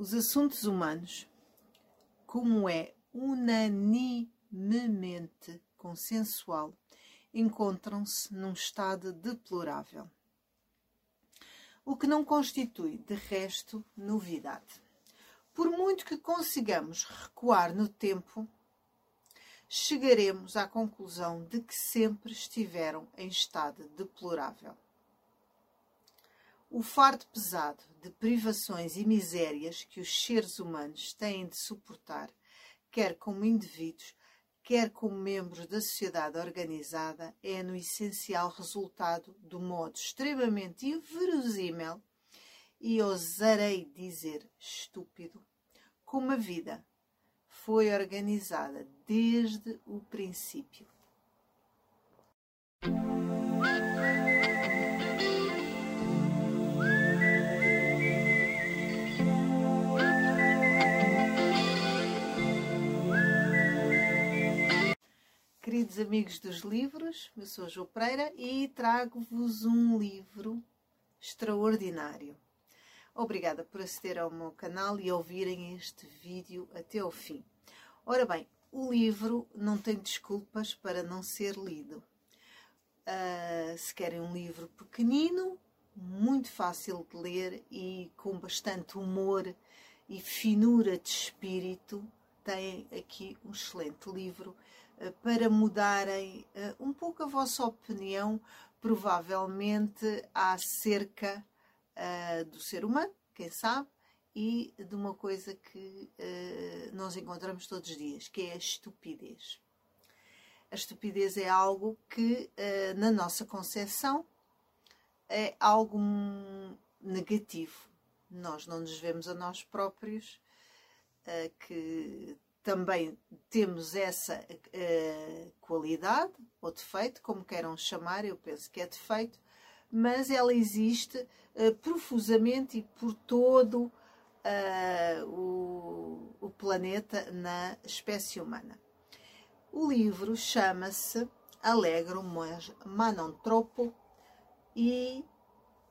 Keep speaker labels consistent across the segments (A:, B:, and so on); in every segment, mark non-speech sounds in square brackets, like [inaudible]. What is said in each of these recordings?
A: Os assuntos humanos, como é unanimemente consensual, encontram-se num estado deplorável. O que não constitui, de resto, novidade. Por muito que consigamos recuar no tempo, chegaremos à conclusão de que sempre estiveram em estado deplorável. O fardo pesado de privações e misérias que os seres humanos têm de suportar, quer como indivíduos, quer como membros da sociedade organizada, é no essencial resultado do modo extremamente inverosímil e ousarei dizer estúpido, como a vida foi organizada desde o princípio. Queridos amigos dos livros, eu sou Jo Pereira e trago-vos um livro extraordinário. Obrigada por aceder ao meu canal e ouvirem este vídeo até ao fim. Ora bem, o livro não tem desculpas para não ser lido. Uh, se querem um livro pequenino, muito fácil de ler e com bastante humor e finura de espírito, têm aqui um excelente livro uh, para mudarem uh, um pouco a vossa opinião, provavelmente acerca do ser humano, quem sabe, e de uma coisa que nós encontramos todos os dias, que é a estupidez. A estupidez é algo que, na nossa concepção, é algo negativo. Nós não nos vemos a nós próprios, que também temos essa qualidade ou defeito, como queiram chamar, eu penso que é defeito, mas ela existe profusamente e por todo o, o planeta na espécie humana. O livro chama-se Alegro mas e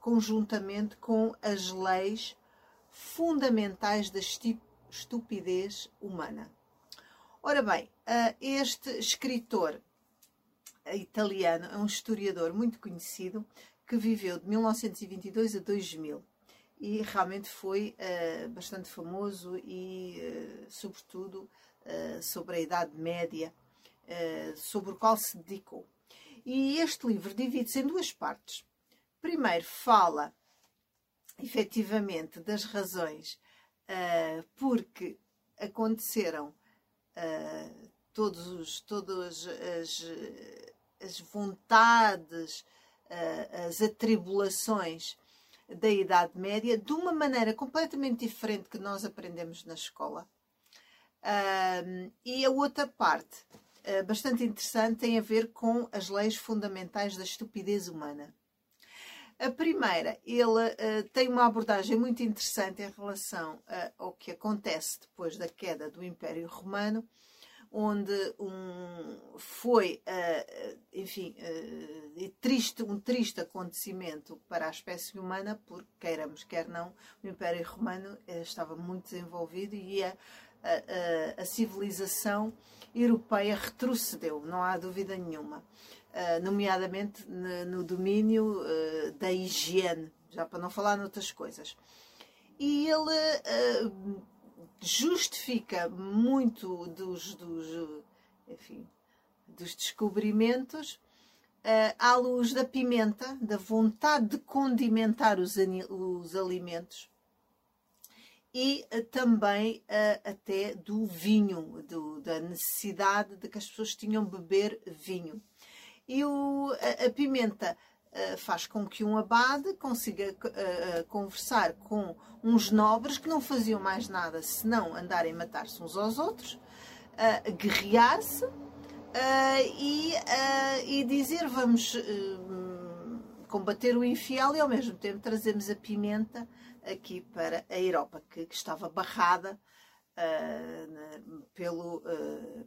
A: conjuntamente com as leis fundamentais da estupidez humana. Ora bem, ah, este escritor italiano é um historiador muito conhecido que viveu de 1922 a 2000 e realmente foi uh, bastante famoso e, uh, sobretudo, sobre a Idade Média, sobre o qual se dedicou. E este livro divide-se em duas partes. Primeiro, fala efetivamente das razões porque aconteceram todos os, todas as, as vontades, as atribulações da Idade Média de uma maneira completamente diferente que nós aprendemos na escola. Um, e a outra parte, uh, bastante interessante, tem a ver com as leis fundamentais da estupidez humana. A primeira, ele uh, tem uma abordagem muito interessante em relação uh, ao que acontece depois da queda do Império Romano onde um, foi, uh, enfim, triste, um triste acontecimento para a espécie humana, porque, queiramos, quer não, o Império Romano estava muito desenvolvido e a, a, a, civilização europeia retrocedeu, não há dúvida nenhuma, nomeadamente no, domínio da higiene, já para não falar noutras coisas. E ele justifica muito dos, dos, enfim, dos descobrimentos à luz da pimenta, da vontade de condimentar os alimentos e uh, também uh, até do vinho, do, da necessidade de que as pessoas tinham beber vinho. E o, a, a pimenta eh, faz com que um abade consiga uh, conversar com uns nobres que não faziam mais nada senão andarem a matar-se uns aos outros, uh, guerrear-se e, e, dizer vamos combater o infiel e ao mesmo tempo trazemos a pimenta aqui para a Europa, que, que estava barrada pelo,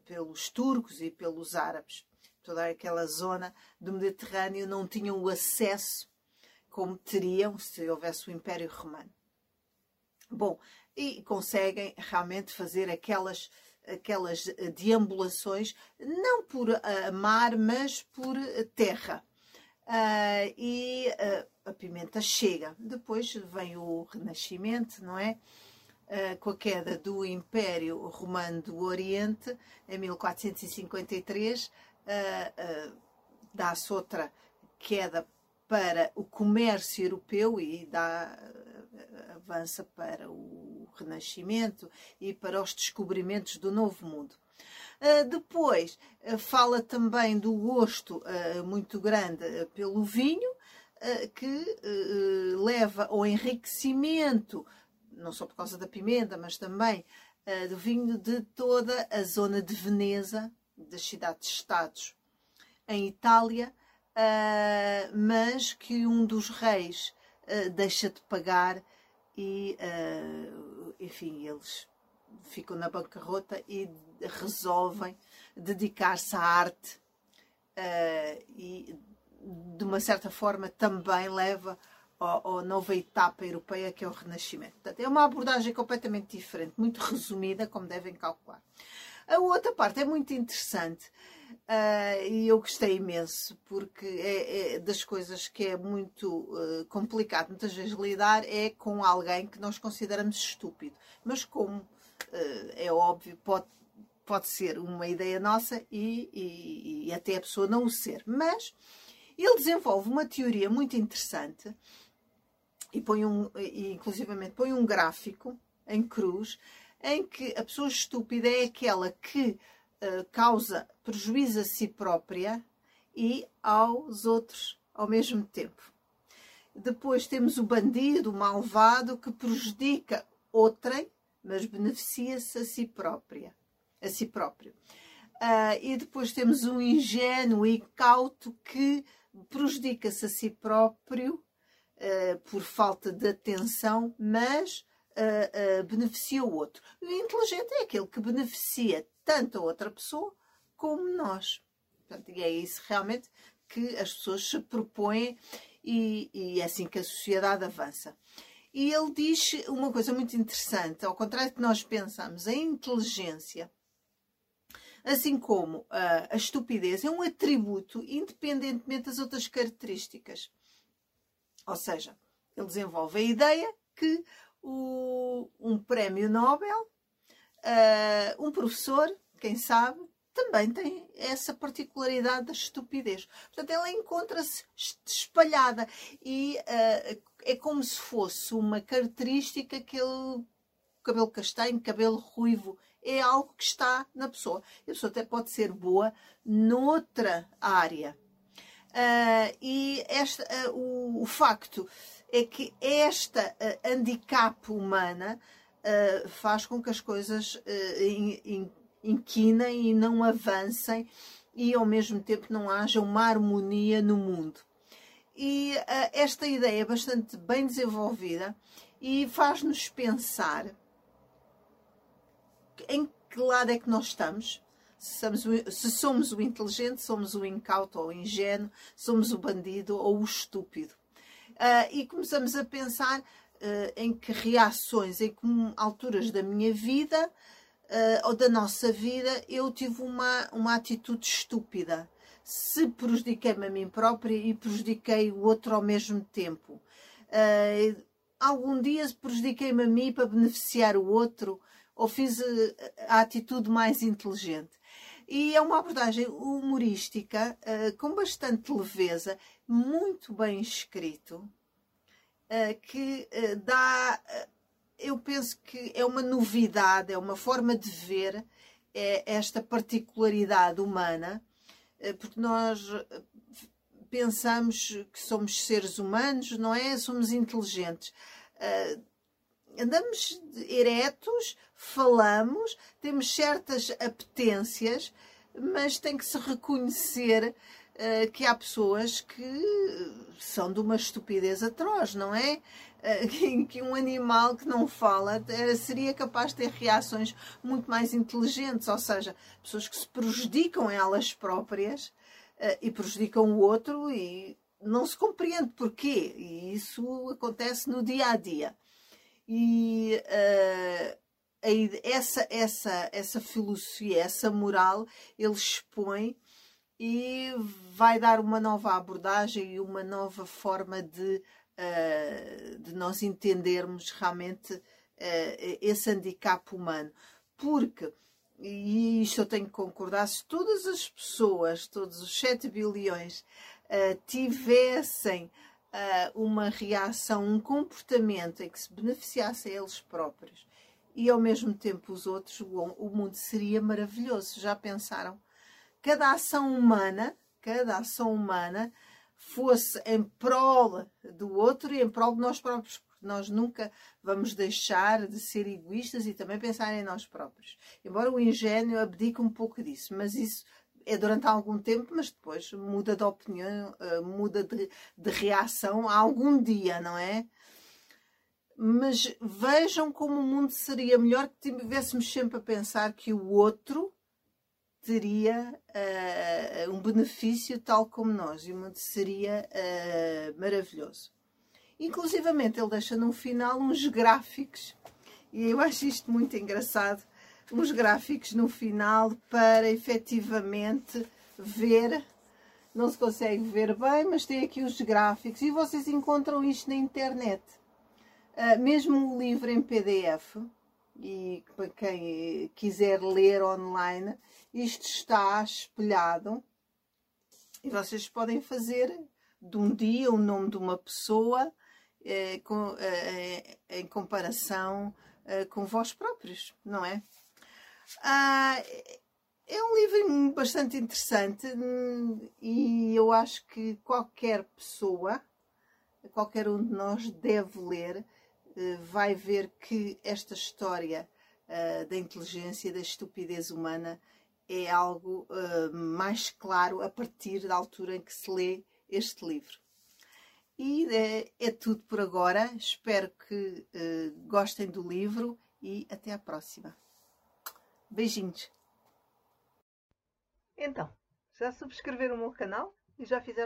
A: pelos turcos e pelos árabes toda aquela zona do Mediterrâneo não tinham o acesso como teriam se houvesse o Império Romano. Bom, e conseguem realmente fazer aquelas aquelas deambulações, não por uh, mar, mas por terra. Uh, e uh, a pimenta chega. Depois vem o Renascimento, não é? Uh, com a queda do Império Romano do Oriente, em 1453, dá-se outra queda para o comércio europeu e dá, avança para o Renascimento e para os descobrimentos do Novo Mundo. Uh, depois uh, fala também do gosto uh, muito grande pelo vinho, que leva ao enriquecimento, não só por causa da pimenta, mas também do vinho de toda a zona de Veneza, das cidades-estados em Itália, mas que um dos reis deixa de pagar e, enfim, eles ficam na bancarrota e resolvem dedicar-se à arte uh, e de uma certa forma também leva à nova etapa europeia que é o Renascimento. Portanto, é uma abordagem completamente diferente, muito resumida, como devem calcular. A outra parte é muito interessante uh, e eu gostei imenso, porque é, é, das coisas que é muito uh, complicado muitas vezes lidar é com alguém que nós consideramos estúpido, mas como é óbvio, pode, pode ser uma ideia nossa e, e, e até a pessoa não o ser. Mas ele desenvolve uma teoria muito interessante e põe um, e inclusivamente põe um gráfico em cruz em que a pessoa estúpida é aquela que uh, causa prejuízo a si própria e aos outros ao mesmo tempo. Depois temos o bandido, o malvado, que prejudica outrem mas beneficia-se a si própria, a si próprio. Uh, e depois temos um ingênuo e cauto que prejudica-se a si próprio uh, por falta de atenção, mas uh, beneficia o outro. O inteligente é aquele que beneficia tanto a outra pessoa como nós. Portanto, e é isso realmente que as pessoas se propõem e, e é assim que a sociedade avança. E ele diz uma coisa muito interessante, ao contrário que nós pensamos, a inteligência, assim como a, a estupidez, é um atributo independentemente das outras características. Ou seja, ele desenvolve a ideia que o, um prémio Nobel, uh, um professor, quem sabe, também tem essa particularidade da estupidez. Portanto, ela encontra-se espalhada e uh, é como se fosse uma característica que ele, cabelo castanho, cabelo ruivo, é algo que está na pessoa. A pessoa até pode ser boa noutra área. Uh, e esta, uh, o, o, facto é que esta uh, handicap humana faz com que as coisas in, in, inquinem e não avancem e ao mesmo tempo não haja uma harmonia no mundo. E uh, esta ideia é bastante bem desenvolvida e faz-nos pensar em que lado é que nós estamos. Se somos, o, inteligente, somos o incauto ou o ingênuo, somos o bandido ou o estúpido. Uh, e começamos a pensar uh, em que reações, em que alturas da minha vida uh, ou da nossa vida, eu tive uma, uma atitude estúpida. Se prejudiquei-me a mim própria e prejudiquei o outro ao mesmo tempo. Uh, algum dia prejudiquei-me a mim para beneficiar o outro ou fiz a, a atitude mais inteligente. E é uma abordagem humorística, uh, com bastante leveza, muito bem escrito, uh, que uh, dá eu penso que é uma novidade, é uma forma de ver é esta particularidade humana, porque nós eh, pensamos que somos seres humanos, não é? Somos inteligentes. Uh, andamos eretos, falamos, temos certas apetências, mas tem que se reconhecer uh, que há pessoas que são de uma estupidez atroz, não é? [laughs] que um animal que não fala seria capaz de ter reações muito mais inteligentes, ou seja, pessoas que se prejudicam elas próprias eh, e prejudicam o outro e não se compreende porquê. E isso acontece no dia a dia. e uh, essa, essa, essa filosofia, essa moral, ele expõe e vai dar uma nova abordagem e uma nova forma de, uh, de nós entendermos realmente uh, esse handicap humano. Porque, e isto eu tenho que concordar, se todas as pessoas, todos os 7 bilhões, uh, tivessem uma reação, um comportamento em que se beneficiasse a eles próprios e ao mesmo tempo os outros, o mundo seria maravilhoso. Já pensaram? Cada ação humana, cada ação humana fosse em prol do outro e em prol de nós próprios. Nós nunca vamos deixar de ser egoístas e também pensar em nós próprios. Embora o ingênuo abdique um pouco disso, mas isso é durante algum tempo, mas depois muda de opinião, eh, muda de, de reação algum dia, não é? mas vejam como o mundo seria melhor que tivéssemos sempre a pensar que o outro teria uh, um benefício tal como nós e mundo seria uh, maravilhoso. Inclusivamente ele deixa no final uns gráficos e eu acho isto muito engraçado, uns gráficos no final para efetivamente ver não se consegue ver bem, mas tem aqui os gráficos e vocês encontram isto na internet. Uh, mesmo o livro em PDF, e para quem quiser ler online, isto está espelhado e vocês podem fazer de um dia o nome de uma pessoa eh, com, eh, em comparação eh, com vós próprios, não é? Ah, é um livro bastante interessante hum, e eu acho que qualquer pessoa, qualquer um de nós deve ler eh, vai ver que esta história uh, da inteligência, da estupidez humana, é algo uh, mais claro a partir da altura em que se lê este livro. E é, é tudo por agora. Espero que gostem do livro e até à próxima. Beijinhos. Então, já subscreveram o meu canal e já fizeram